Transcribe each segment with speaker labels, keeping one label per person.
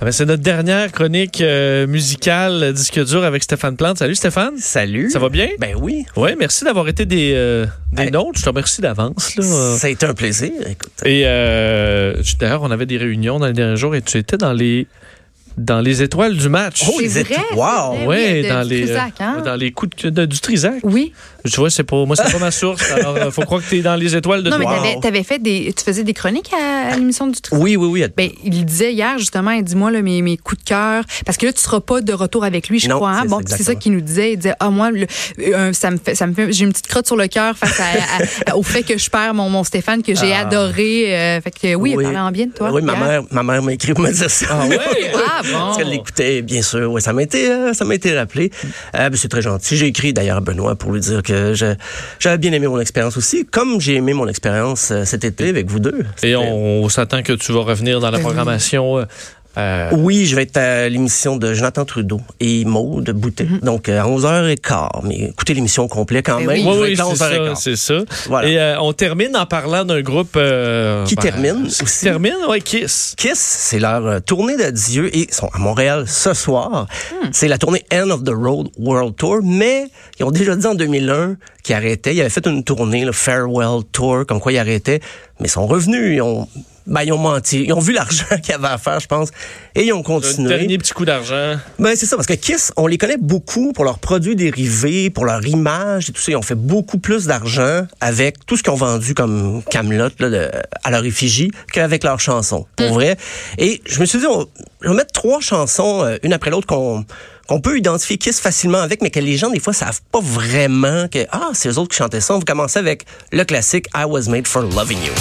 Speaker 1: Ah ben, c'est notre dernière chronique euh, musicale euh, disque dur avec Stéphane Plante. Salut Stéphane.
Speaker 2: Salut.
Speaker 1: Ça va bien?
Speaker 2: Ben oui.
Speaker 1: Oui, merci d'avoir été des, euh, des
Speaker 2: Hey.
Speaker 1: nôtres. Je te remercie d'avance. là.
Speaker 2: Ça a été un plaisir. Écoute.
Speaker 1: Et euh, d'ailleurs, on avait des réunions dans les derniers jours et tu étais dans les dans les étoiles du match.
Speaker 2: Oh, les
Speaker 3: C'est
Speaker 2: étoiles.
Speaker 3: vrai,
Speaker 2: Wow.
Speaker 1: Ouais,
Speaker 3: oui,
Speaker 1: dans
Speaker 3: du
Speaker 1: les
Speaker 3: Trisac, hein?
Speaker 1: dans les coups de, de- du Trisac.
Speaker 3: Oui.
Speaker 1: Tu vois, c'est pas moi, c'est pas ma source. Alors, euh, faut croire que t'es dans les étoiles de
Speaker 3: Non, mais t'avais, t'avais fait des. Tu faisais des chroniques à, à l'émission du Trisac?
Speaker 2: Oui, oui, oui.
Speaker 3: Ben, il disait hier, justement, il dit moi, là, mes, mes coups de cœur. Parce que là, tu seras pas de retour avec lui, je
Speaker 2: Non,
Speaker 3: crois. hein?
Speaker 2: c'est
Speaker 3: Bon,
Speaker 2: ça,
Speaker 3: c'est ça qu'il nous disait. Il disait, ah, moi, le- euh, ça me fait, ça me fait, j'ai une petite crotte sur le cœur face à- à- au fait que je perds mon, mon Stéphane que j'ai
Speaker 2: Ah.
Speaker 3: adoré. euh, fait que oui, il parlait en bien de toi.
Speaker 2: Oui, ma mère, ma mère m'a écrit pour me dire ça.
Speaker 1: Ah ouais?
Speaker 3: Ah, bon.
Speaker 2: Parce qu'elle l'écoutait, bien sûr. Oui, ça m'a été, euh, ça m'a été rappelé. Euh, ben, c'est très gentil. J'ai écrit d'ailleurs à Benoît pour lui dire que j'avais bien aimé mon expérience aussi, comme j'ai aimé mon expérience euh, cet été avec vous deux.
Speaker 1: Et on, on s'attend que tu vas revenir dans la programmation. Euh,
Speaker 2: Oui, je vais être à l'émission de Jonathan Trudeau et Maude Boutet. Donc, euh, à 11h15. Mais écoutez l'émission au complet quand
Speaker 3: Ben
Speaker 2: même.
Speaker 3: oui.
Speaker 1: Oui, oui, c'est ça,
Speaker 2: 11h15.
Speaker 1: c'est ça.
Speaker 2: Voilà.
Speaker 1: Et euh, on termine en parlant d'un groupe euh,
Speaker 2: Qui
Speaker 1: ben,
Speaker 2: termine
Speaker 1: Qui
Speaker 2: aussi.
Speaker 1: termine, ouais, Kiss.
Speaker 2: Kiss, c'est leur euh, tournée d'adieu et ils sont à Montréal ce soir. C'est la tournée End of the Road World Tour, mais ils ont déjà dit en 2001 qu'ils arrêtaient. Ils avaient fait une tournée, le Farewell Tour, comme quoi ils arrêtaient, mais ils sont revenus. Ils ont, ben, ils ont menti. Ils ont vu l'argent qu'il y avait à faire, je pense, et ils ont
Speaker 1: Un
Speaker 2: continué.
Speaker 1: dernier petit coup d'argent.
Speaker 2: Ben, c'est ça, parce que Kiss, on les connaît beaucoup pour leurs produits dérivés, pour leur image et tout ça. Ils ont fait beaucoup plus d'argent avec tout ce qu'ils ont vendu comme Camelot à leur effigie qu'avec leurs chansons, pour vrai. Et je me suis dit, on, je vais mettre trois chansons, euh, une après l'autre, qu'on qu'on peut identifier Kiss facilement avec, mais que les gens, des fois, savent pas vraiment que, ah, c'est eux autres qui chantaient ça. On va commencer avec le classique I Was Made for Loving You.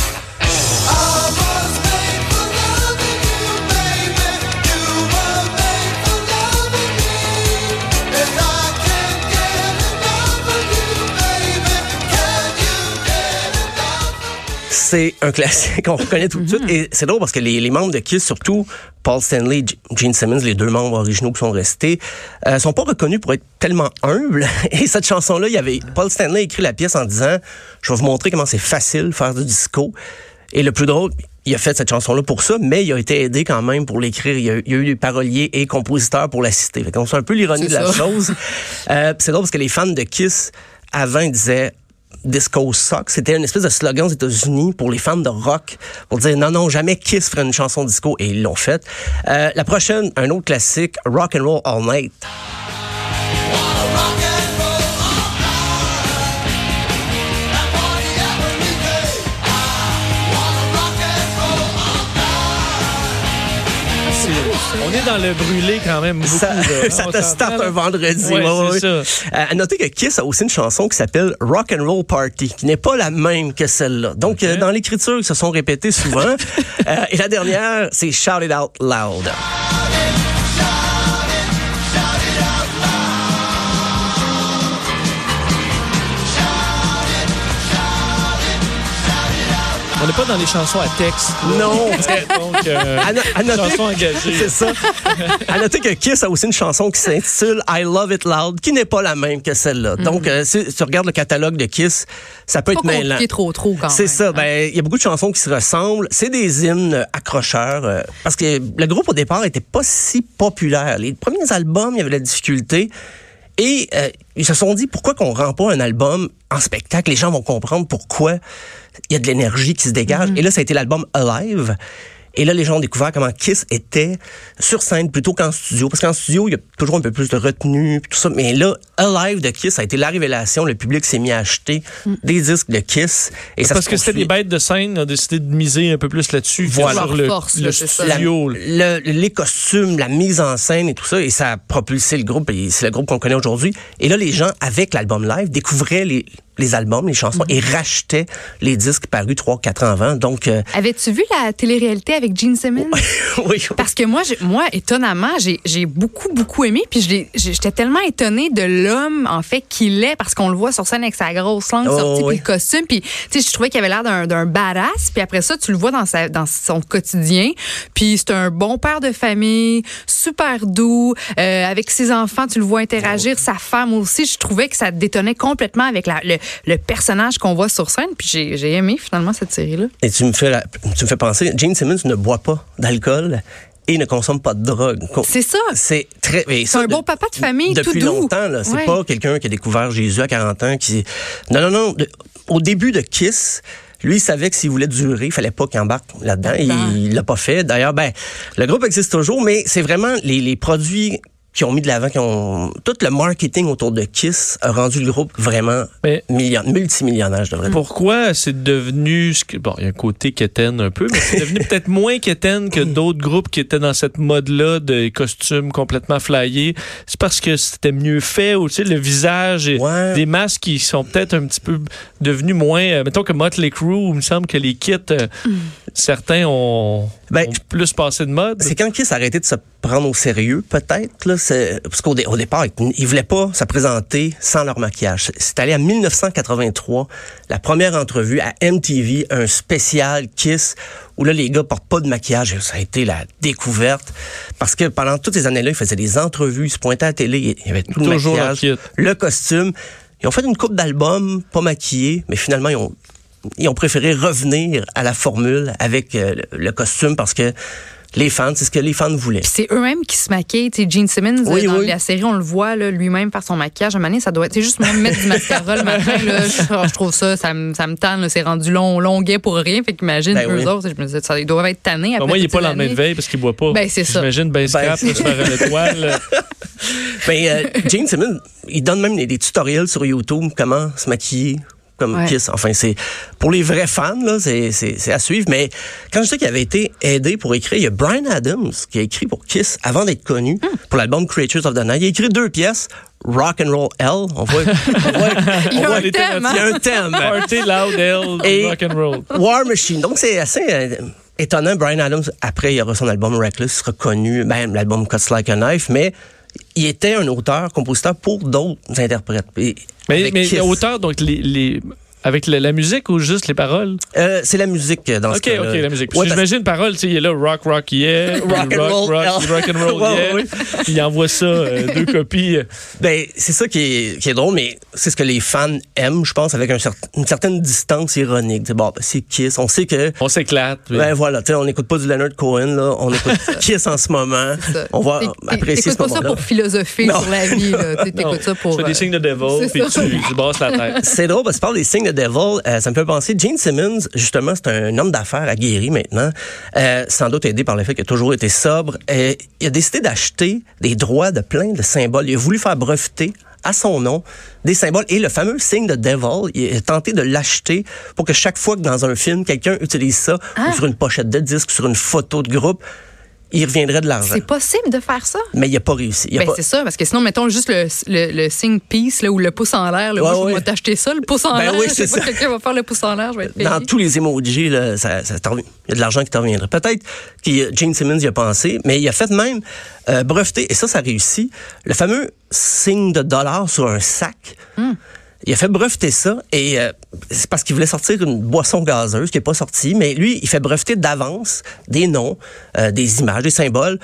Speaker 2: C'est un classique, on reconnaît tout de suite. Et c'est drôle parce que les, les membres de Kiss, surtout Paul Stanley, Gene Simmons, les deux membres originaux qui sont restés, euh, sont pas reconnus pour être tellement humbles. Et cette chanson-là, il y avait Paul Stanley a écrit la pièce en disant, je vais vous montrer comment c'est facile de faire du disco. Et le plus drôle, il a fait cette chanson-là pour ça, mais il a été aidé quand même pour l'écrire. Il y a, il y a eu des paroliers et compositeurs pour l'assister. Fait qu'on sait un peu l'ironie de la chose. Euh, c'est drôle parce que les fans de Kiss, avant, disaient Disco Sucks. C'était une espèce de slogan aux États-Unis pour les fans de rock pour dire non, non, jamais Kiss ferait une chanson disco et ils l'ont fait. Euh, la prochaine, un autre classique, Rock and Roll All Night.
Speaker 1: On est dans le brûlé quand même beaucoup.
Speaker 2: Ça,
Speaker 1: là.
Speaker 2: ça te starte un vendredi.
Speaker 1: Ouais, ça.
Speaker 2: Euh, à noter que Kiss a aussi une chanson qui s'appelle Rock and Roll Party, qui n'est pas la même que celle-là. Donc, euh, dans l'écriture, ils se sont répétés souvent. Euh, et la dernière, c'est Shout It Out Loud.
Speaker 1: On n'est pas dans les chansons à texte. là.
Speaker 2: Non.
Speaker 1: Donc, euh,
Speaker 2: À, no- à noter,
Speaker 1: chanson engagée.
Speaker 2: c'est ça. À noter que Kiss a aussi une chanson qui s'intitule I Love It Loud, qui n'est pas la même que celle-là. Donc, euh, si tu regardes le catalogue de Kiss, ça peut
Speaker 3: Pas
Speaker 2: être mêlant.
Speaker 3: compliqué trop, trop quand
Speaker 2: C'est ça.
Speaker 3: hein.
Speaker 2: Ben, il y a beaucoup de chansons qui se ressemblent. C'est des hymnes accrocheurs. euh, parce que le groupe, au départ, était pas si populaire. Les premiers albums, il y avait de la difficulté. Et euh, ils se sont dit, pourquoi qu'on rend pas un album en spectacle? Les gens vont comprendre pourquoi il y a de l'énergie qui se dégage. Et là, ça a été l'album Alive. Et là, les gens ont découvert comment Kiss était sur scène plutôt qu'en studio. Parce qu'en studio, il y a toujours un peu plus de retenue, tout ça. Mais là, Alive de Kiss, ça a été la révélation. Le public s'est mis à acheter des disques de Kiss. Et ça
Speaker 1: Parce
Speaker 2: se
Speaker 1: que c'était des bêtes de scène, on a décidé de miser un peu plus là-dessus
Speaker 2: Voilà.
Speaker 1: sur le,
Speaker 3: force,
Speaker 1: studio. là.
Speaker 2: Le- les costumes, la mise en scène et tout ça, et ça a propulsé le groupe, et c'est le groupe qu'on connaît aujourd'hui. Et là, les gens, avec l'album live, découvraient les, les albums, les chansons et rachetait les disques parus trois, quatre ans avant. Donc, euh,
Speaker 3: Avais-tu vu la télé-réalité avec Gene Simmons?
Speaker 2: oui.
Speaker 3: Parce que moi, moi étonnamment, j'ai j'ai beaucoup, beaucoup aimé. Puis j'étais tellement étonnée de l'homme, en fait, qu'il est, parce qu'on le voit sur scène avec sa grosse langue
Speaker 2: Oh,
Speaker 3: sortie,
Speaker 2: oui.
Speaker 3: puis le costume. Puis, tu sais, je trouvais qu'il avait l'air d'un d'un badass. Puis après ça, tu le vois dans, sa, dans son quotidien. Puis c'est un bon père de famille, super doux. euh, avec ses enfants, tu le vois interagir. Sa femme aussi. Je trouvais que ça détonnait complètement avec la- le, le personnage qu'on voit sur scène. Puis j'ai aimé, finalement, cette série-là.
Speaker 2: Et tu me fais, la- tu me fais penser, Gene Simmons ne boit pas d'alcool et ne consomme pas de drogue.
Speaker 3: C'est ça.
Speaker 2: C'est très.
Speaker 3: C'est un
Speaker 2: de-
Speaker 3: bon papa de famille, tout
Speaker 2: Depuis
Speaker 3: doux.
Speaker 2: longtemps, là. C'est
Speaker 3: Ouais.
Speaker 2: pas quelqu'un qui a découvert Jésus à 40 ans qui. Non, non, non. De- au début de Kiss, lui, il savait que s'il voulait durer, il fallait pas qu'il embarque là-dedans.
Speaker 3: Là-dedans.
Speaker 2: Il l'a pas fait. D'ailleurs, ben, le groupe existe toujours, mais c'est vraiment les, les produits qui ont mis de l'avant, qui ont tout le marketing autour de Kiss a rendu le groupe vraiment
Speaker 1: Mais-
Speaker 2: million- multimillionnaire, je devrais dire.
Speaker 1: Pourquoi c'est devenu bon, il y a un côté quétaine un peu, mais c'est devenu peut-être moins quétaine que d'autres groupes qui étaient dans cette mode-là de costumes complètement flyés. C'est parce que c'était mieux fait ou tu sais le visage et
Speaker 2: Ouais.
Speaker 1: des masques qui sont peut-être un petit peu devenus moins. euh, mettons que Motley Crue, il me semble que les kits, euh, certains ont,
Speaker 2: Ben,
Speaker 1: ont plus passé de mode.
Speaker 2: C'est quand Kiss a arrêté de se prendre au sérieux, peut-être. Là, parce qu'au dé- au départ, ils ils voulaient pas se présenter sans leur maquillage. C'est allé à 1983, la première entrevue à MTV, un spécial Kiss, où là, les gars portent pas de maquillage. Et ça a été la découverte. Parce que pendant toutes ces années-là, ils faisaient des entrevues, ils se pointaient à la télé, il y avait tout le
Speaker 1: Toujours
Speaker 2: maquillage,
Speaker 1: kit.
Speaker 2: le costume. Ils ont fait une coupe d'albums, pas maquillés, mais finalement, ils ont ils ont préféré revenir à la formule avec euh, le, le costume parce que les fans, c'est ce que les fans voulaient.
Speaker 3: Puis c'est eux-mêmes qui se maquillent. Tu sais, Gene Simmons,
Speaker 2: Oui,
Speaker 3: dans
Speaker 2: oui.
Speaker 3: la série, on le voit lui-même faire son maquillage. À un moment donné, ça doit être. C'est juste moi mettre du mascara le matin. Là, je, je trouve ça, ça me, ça me tanne. C'est rendu long, longuet pour rien. Fait qu'imagine,
Speaker 2: Ben
Speaker 3: eux
Speaker 2: oui.
Speaker 3: autre, je me disais, ça, ils doivent être tannés. Après
Speaker 1: moi, il est
Speaker 3: toutes
Speaker 1: pas lendemain de veille parce qu'il boit pas.
Speaker 3: Ben, c'est ça.
Speaker 1: J'imagine ben scrap,
Speaker 2: Ben,
Speaker 1: là, se faire une étoile.
Speaker 2: Mais euh, Gene Simmons, il donne même des, des tutoriels sur YouTube comment se maquiller comme
Speaker 3: Ouais.
Speaker 2: Kiss. Enfin, c'est pour les vrais fans là, c'est c'est c'est à suivre. Mais quand je sais qu'il avait été aidé pour écrire, il y a Brian Adams qui a écrit pour Kiss avant d'être connu
Speaker 3: Hmm.
Speaker 2: pour l'album Creatures of the Night. Il a écrit deux pièces. Rock and Roll Hell. On voit, on voit,
Speaker 3: Il y
Speaker 2: on
Speaker 3: a
Speaker 2: voit
Speaker 3: un
Speaker 2: les
Speaker 3: thème,
Speaker 2: Il y a un thème.
Speaker 1: Party loud, hell,
Speaker 2: Et-
Speaker 1: rock and roll.
Speaker 2: War Machine. Donc, c'est assez euh, étonnant. Brian Adams, après, il aura son album Reckless, sera connu, même l'album Cuts Like a Knife, mais il était un auteur, compositeur pour d'autres interprètes. Et
Speaker 1: Mais, mais auteur, donc les, les avec la, la musique ou juste les paroles?
Speaker 2: Euh, c'est la musique dans ce
Speaker 1: Ok,
Speaker 2: cas-là.
Speaker 1: ok, la musique.
Speaker 2: Ouais, parce-
Speaker 1: J'imagine paroles, tu sais, il est là, rock, rock, yeah.
Speaker 2: Rock and
Speaker 1: rock,
Speaker 2: roll,
Speaker 1: rock,
Speaker 2: yeah.
Speaker 1: rock and roll, yeah.
Speaker 2: ouais.
Speaker 1: Puis il envoie ça, euh, deux copies.
Speaker 2: Ben, c'est ça qui est, qui est drôle, mais c'est ce que les fans aiment, je pense, avec un cer- une certaine distance ironique. Tu sais, Bon, ben, c'est Kiss. On sait que
Speaker 1: On s'éclate. puis-
Speaker 2: Ben voilà, tu sais, on n'écoute pas du Leonard Cohen, là. On écoute Kiss en ce moment. On va apprécier ce
Speaker 3: T'écoutes pas ça pour philosopher
Speaker 2: Non.
Speaker 3: sur la vie. là. T'écoutes ça pour.
Speaker 1: tu fais des
Speaker 3: euh,
Speaker 1: signes de devil, puis tu, tu brasses la tête.
Speaker 2: C'est drôle parce que tu parles des signes de Devil. euh, ça me fait penser, Gene Simmons, justement, c'est un homme d'affaires aguerri maintenant. Euh, sans doute aidé par le fait qu'il a toujours été sobre. Euh, il a décidé d'acheter des droits de plein de symboles. Il a voulu faire breveter à son nom des symboles et le fameux signe de Devil, il a tenté de l'acheter pour que chaque fois que dans un film, quelqu'un utilise ça,
Speaker 3: Ah.
Speaker 2: ou sur une pochette de disque, sur une photo de groupe, il reviendrait de l'argent.
Speaker 3: C'est possible de faire ça?
Speaker 2: Mais il n'a pas réussi.
Speaker 3: Ben,
Speaker 2: pas-
Speaker 3: c'est ça, parce que sinon, mettons juste le, le, le signe peace là, ou le pouce en l'air.
Speaker 2: Ouais,
Speaker 3: Moi,
Speaker 2: ouais.
Speaker 3: je vais t'acheter ça, le pouce en
Speaker 2: Ben
Speaker 3: l'air.
Speaker 2: oui, c'est
Speaker 3: pas,
Speaker 2: ça.
Speaker 3: quelqu'un va faire le pouce en l'air, je vais être payé.
Speaker 2: dans tous les emojis, là, ça, il y a de l'argent qui t'en reviendrait. Peut-être que Gene Simmons y a pensé, mais il a fait même euh, breveter, et ça, ça réussit, le fameux signe de dollar sur un sac. Il a fait breveter ça, et euh, c'est parce qu'il voulait sortir une boisson gazeuse qui n'est pas sortie, mais lui, il fait breveter d'avance des noms, euh, des images, des symboles,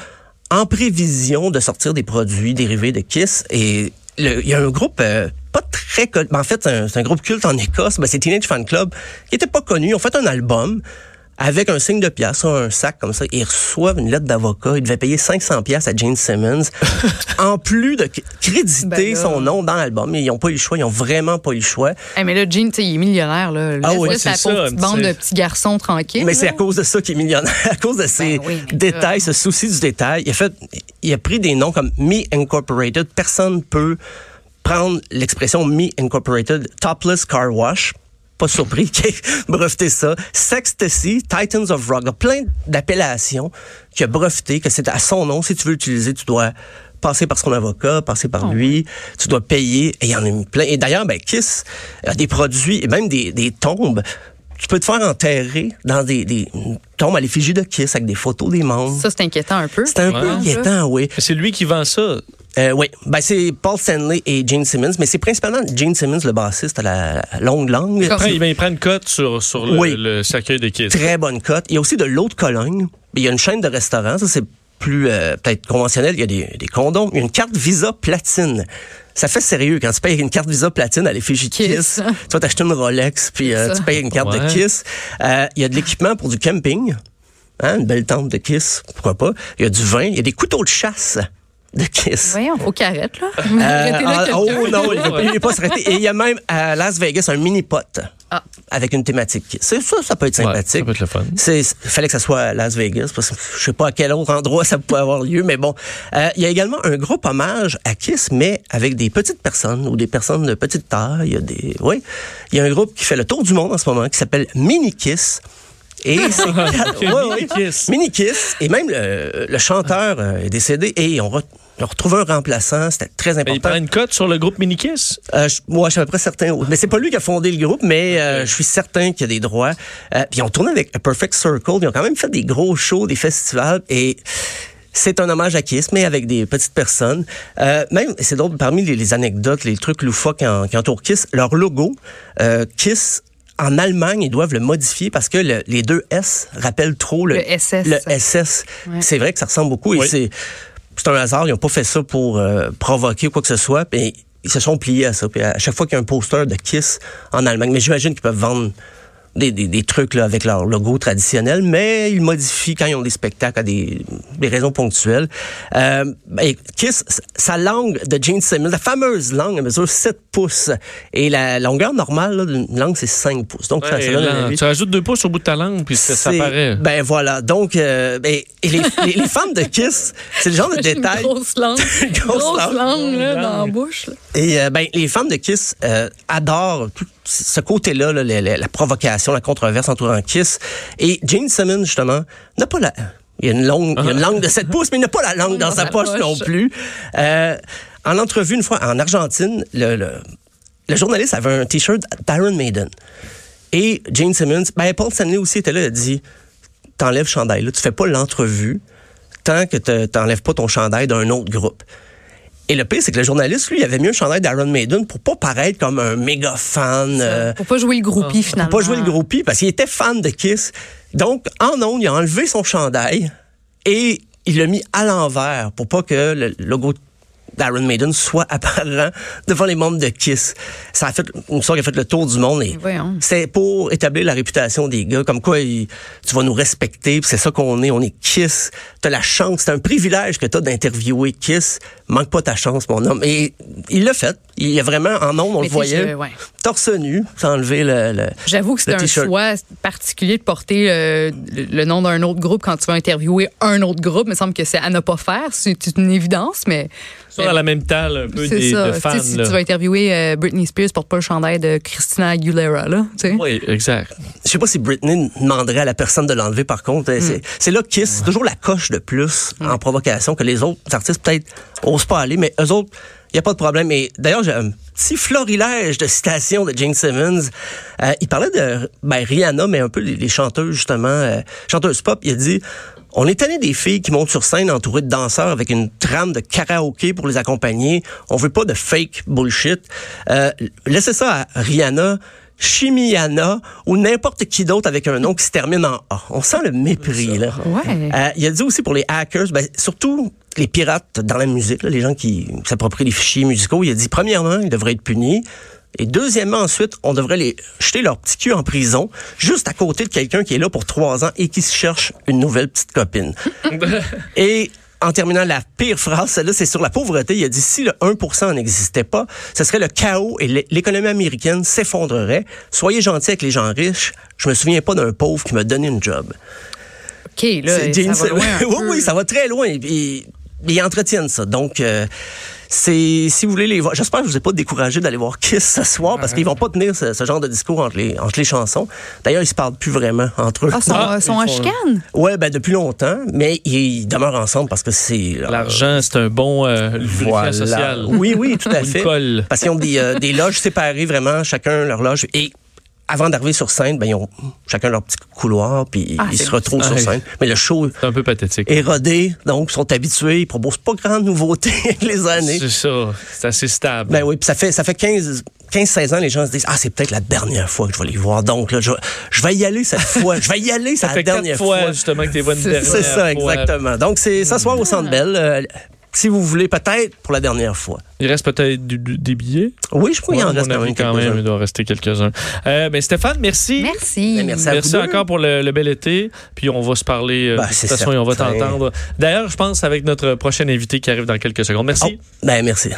Speaker 2: en prévision de sortir des produits dérivés de Kiss. Et le- il y a un groupe euh, pas très en fait, c'est un, un groupe culte en Écosse. Ben, c'est Teenage Fan Club, qui était pas connu. Ils ont fait un album avec un signe de pièce, un sac comme ça. Ils reçoivent une lettre d'avocat. Ils devaient payer 500 pièces à Gene Simmons, en plus de créditer
Speaker 3: Ben
Speaker 2: son nom dans l'album. Mais ils n'ont pas eu le choix. Ils ont vraiment pas eu le choix.
Speaker 3: Hey, mais là, Gene, il est millionnaire. Là.
Speaker 2: Ah
Speaker 3: laisse
Speaker 1: c'est ça,
Speaker 3: petite bande de petits garçons tranquilles.
Speaker 2: Mais c'est à cause de ça qu'il est millionnaire, à cause de ses
Speaker 3: Ben oui,
Speaker 2: détails,
Speaker 3: là-
Speaker 2: ce souci du détail. Il a fait, il a pris des noms comme Me Incorporated. Personne peut prendre l'expression Me Incorporated, Topless Car Wash. Pas surpris qu'il ait breveté ça. Sextasy, Titans of Rock. Il y a plein d'appellations qu'il a breveté, que c'est à son nom. Si tu veux l'utiliser, tu dois passer par son avocat, passer par
Speaker 3: Oh,
Speaker 2: lui. Tu dois payer. Et il y en a eu plein. Et d'ailleurs, ben, Kiss a des produits et même des, des tombes. Tu peux te faire enterrer dans des, des tombes à l'effigie de Kiss avec des photos des membres.
Speaker 3: Ça, c'est inquiétant un peu.
Speaker 2: C'est un peu inquiétant, oui.
Speaker 1: C'est lui qui vend ça.
Speaker 2: Euh, oui, ben, c'est Paul Stanley et Gene Simmons, mais c'est principalement Gene Simmons, le bassiste à la longue langue.
Speaker 1: Après, il, il prend une cote sur, sur le,
Speaker 2: Oui.
Speaker 1: le cercueil de Kiss.
Speaker 2: Très bonne cote. Il y a aussi de l'eau de Cologne. Il y a une chaîne de restaurants, ça c'est plus euh, peut-être conventionnel. Il y a des, des condoms. Il y a une carte Visa platine. Ça fait sérieux quand tu payes une carte Visa platine à l'effigie de
Speaker 3: Kiss.
Speaker 2: Kiss. Tu vas t'acheter une Rolex, puis euh, tu payes une carte de. Kiss. Euh, il y a de l'équipement pour du camping. Hein, une belle tente de Kiss, pourquoi pas. Il y a du vin. Il y a des couteaux de chasse de Kiss.
Speaker 3: Voyons, aux carrettes, là.
Speaker 2: Euh, ah, oh non, il il est pas s'arrêter. Et il y a même à Las Vegas un mini-pot
Speaker 3: Ah.
Speaker 2: avec une thématique. C'est ça, ça peut être
Speaker 1: Ouais,
Speaker 2: sympathique.
Speaker 1: ça peut être le fun.
Speaker 2: C'est, il fallait que ça soit à Las Vegas parce que je sais pas à quel autre endroit ça pouvait avoir lieu, mais bon. Euh, il y a également un groupe hommage à Kiss, mais avec des petites personnes ou des personnes de petite taille. Il y a des, oui, il y a un groupe qui fait le tour du monde en ce moment qui s'appelle Mini Kiss. Et c'est quatre-
Speaker 1: Mini
Speaker 2: ouais, ouais.
Speaker 1: Kiss.
Speaker 2: Mini Kiss. Et même le, le chanteur euh, est décédé et on, re- on retrouve un remplaçant. C'était très
Speaker 1: Mais il
Speaker 2: important.
Speaker 1: prend une cote sur le groupe Mini Kiss.
Speaker 2: Euh, je, moi, je suis à peu près certain. Mais c'est pas lui qui a fondé le groupe, mais euh, je suis certain qu'il y a des droits. Euh, puis ils ont tourné avec A Perfect Circle. Ils ont quand même fait des gros shows, des festivals. Et c'est un hommage à Kiss, mais avec des petites personnes. Euh, même, c'est drôle, parmi les, les anecdotes, les trucs loufoques qui, en- qui entourent Kiss, leur logo, euh, Kiss, en Allemagne, ils doivent le modifier parce que le- les deux S rappellent trop le,
Speaker 3: Le SS.
Speaker 2: le SS.
Speaker 3: Ouais.
Speaker 2: C'est vrai que ça ressemble beaucoup
Speaker 1: Oui.
Speaker 2: et c'est c'est un hasard. Ils n'ont pas fait ça pour euh, provoquer quoi que ce soit. Puis ils se sont pliés à ça. Puis à chaque fois qu'il y a un poster de Kiss en Allemagne, mais j'imagine qu'ils peuvent vendre des, des, des trucs là, avec leur logo traditionnel, mais ils modifient quand ils ont des spectacles à des, des raisons ponctuelles. Euh, ben, Kiss, sa langue de Gene Simmons, la fameuse langue, elle mesure 7 pouces. Et la longueur normale d'une langue, c'est 5 pouces. Donc, ça, ça
Speaker 1: Ouais,
Speaker 2: donne
Speaker 1: là, tu rajoutes deux pouces au bout de ta langue, puis ça, ça paraît.
Speaker 2: Ben voilà. Donc, euh, ben, et les, les, les fans de Kiss, c'est le genre de détail.
Speaker 3: Une grosse langue.
Speaker 2: Une grosse
Speaker 3: grosse
Speaker 2: langue.
Speaker 3: langue, là, dans la bouche. là.
Speaker 2: Et euh, ben, les fans de Kiss euh, adorent tout ce côté-là, là, la, provocation, la controverse entourant Kiss. Et Gene Simmons, justement, n'a pas la... Il y a une, longue, il y a une langue de 7 pouces, mais il n'a pas la langue dans
Speaker 3: Dans
Speaker 2: sa poche
Speaker 3: poche.
Speaker 2: non plus. Euh, en entrevue une fois en Argentine, le, le, le journaliste avait un T-shirt d'Iron Maiden. Et Gene Simmons, ben Paul Stanley aussi était là, il a dit, t'enlèves le chandail, là, tu fais pas l'entrevue tant que te- t'enlèves pas ton chandail d'un autre groupe. Et le pire, c'est que le journaliste, lui, il avait mis un chandail d'Iron Maiden pour pas paraître comme un méga fan. euh,
Speaker 3: Pour pas jouer le groupie, finalement.
Speaker 2: pour pas jouer le groupie, parce qu'il était fan de Kiss. Donc, en ondes, il a enlevé son chandail et il l'a mis à l'envers pour pas que le logo d'Iron Maiden soit apparent devant les membres de Kiss. Ça a fait une histoire qui a fait le tour du monde et
Speaker 3: Voyons.
Speaker 2: c'est pour établir la réputation des gars, comme quoi ils- tu vas nous respecter, c'est ça qu'on est, on est Kiss. T'as la chance, c'est un privilège que t'as d'interviewer Kiss. Manque pas ta chance, mon homme. Et il l'a fait. Il a vraiment, en ondes, on
Speaker 3: Mais
Speaker 2: le voyait,
Speaker 3: je- ouais.
Speaker 2: torse nu, sans enlever le... le-
Speaker 3: J'avoue que c'est un choix particulier de porter euh, le, le nom d'un autre groupe quand tu vas interviewer un autre groupe. Il me semble que c'est à ne pas faire. C'est une évidence, mais.
Speaker 1: Sur la même table, un peu
Speaker 3: C'est
Speaker 1: des,
Speaker 3: ça.
Speaker 1: de fans.
Speaker 3: si
Speaker 1: là.
Speaker 3: tu vas interviewer euh, Britney Spears, porte pas le chandail de Christina Aguilera, là.
Speaker 1: Oui, exact.
Speaker 2: Je sais pas si Britney demanderait à la personne de l'enlever, par contre.
Speaker 3: Hmm.
Speaker 2: C'est- là Kiss, c'est toujours la coche de plus en provocation que les autres artistes, peut-être, osent pas aller, mais eux autres, il n'y a pas de problème. Et d'ailleurs, j'ai un petit florilège de citations de Jane Simmons. Euh, il parlait de ben, Rihanna, mais un peu les, les chanteuses, justement, euh, chanteuses pop. Il a dit... On est tanné des filles qui montent sur scène entourées de danseurs avec une trame de karaoké pour les accompagner. On veut pas de fake bullshit. Euh, laissez ça à Rihanna, Chimiana ou n'importe qui d'autre avec un nom qui se termine en A. On sent le mépris, là.
Speaker 3: Ouais.
Speaker 2: Euh, il a dit aussi pour les hackers, ben, surtout les pirates dans la musique, là, les gens qui s'approprient les fichiers musicaux, il a dit, premièrement, ils devraient être punis. Et deuxièmement, ensuite, on devrait les jeter leur petit cul en prison, juste à côté de quelqu'un qui est là pour trois ans et qui se cherche une nouvelle petite copine. et en terminant la pire phrase, celle-là, c'est sur la pauvreté. Il a dit si le 1% n'existait pas, ce serait le chaos et l'é- l'économie américaine s'effondrerait. Soyez gentils avec les gens riches. Je me souviens pas d'un pauvre qui m'a donné une job.
Speaker 3: OK, là, ça va loin un
Speaker 2: oui,
Speaker 3: peu,
Speaker 2: oui, ça va très loin. Et, ils entretiennent ça. Donc, euh, c'est si vous voulez les voir. J'espère que je vous ai pas découragé d'aller voir Kiss ce soir parce qu'ils vont pas tenir ce, ce genre de discours entre les, entre les chansons. D'ailleurs, ils se parlent plus vraiment entre eux.
Speaker 3: Ah, sont,
Speaker 1: Ah,
Speaker 3: sont en chicane?
Speaker 2: Ouais, ben depuis longtemps, mais ils demeurent ensemble parce que c'est euh,
Speaker 1: L'argent, c'est un bon euh,
Speaker 2: voilà.
Speaker 1: social.
Speaker 2: Oui, oui, tout à
Speaker 1: Une
Speaker 2: fait. Parce qu'ils ont des, euh, des loges séparées vraiment, chacun leur loge. Et avant d'arriver sur scène, ben, ils ont chacun leur petit couloir, puis
Speaker 3: Ah,
Speaker 2: ils
Speaker 3: c'est
Speaker 2: se retrouvent sur scène. Mais le show
Speaker 1: C'est un peu pathétique.
Speaker 2: est rodé, donc ils sont habitués, ils proposent pas grande nouveauté avec les années.
Speaker 1: C'est ça. C'est assez stable.
Speaker 2: Ben oui, puis ça fait, ça fait 15, 15-16 ans, les gens se disent, ah, c'est peut-être la dernière fois que je vais les voir. Donc, là, je, je vais y aller cette fois. Je vais y aller,
Speaker 1: quatre
Speaker 2: dernière
Speaker 1: fois,
Speaker 2: fois.
Speaker 1: justement que tu une
Speaker 3: C'est-
Speaker 1: dernière
Speaker 2: C'est ça,
Speaker 1: fois.
Speaker 2: exactement. Donc, c'est s'asseoir au Centre Bell. euh, si vous voulez, peut-être pour la dernière fois.
Speaker 1: Il reste peut-être du- du- des billets?
Speaker 2: Oui, je crois qu'il
Speaker 1: Ouais,
Speaker 2: en reste quand
Speaker 1: avis,
Speaker 2: même
Speaker 1: quand même,
Speaker 2: quelques-uns.
Speaker 1: il doit en rester quelques-uns. Euh, ben, Stéphane, merci.
Speaker 3: Merci.
Speaker 2: Ben, merci à
Speaker 1: Merci
Speaker 2: vous deux.
Speaker 1: encore pour le, le bel été. Puis on va se parler euh,
Speaker 2: Ben,
Speaker 1: de toute
Speaker 2: c'est
Speaker 1: façon et on va t'entendre. D'ailleurs, je pense avec notre prochain invité qui arrive dans quelques secondes. Merci.
Speaker 2: Oh, ben, merci.
Speaker 1: Ouais.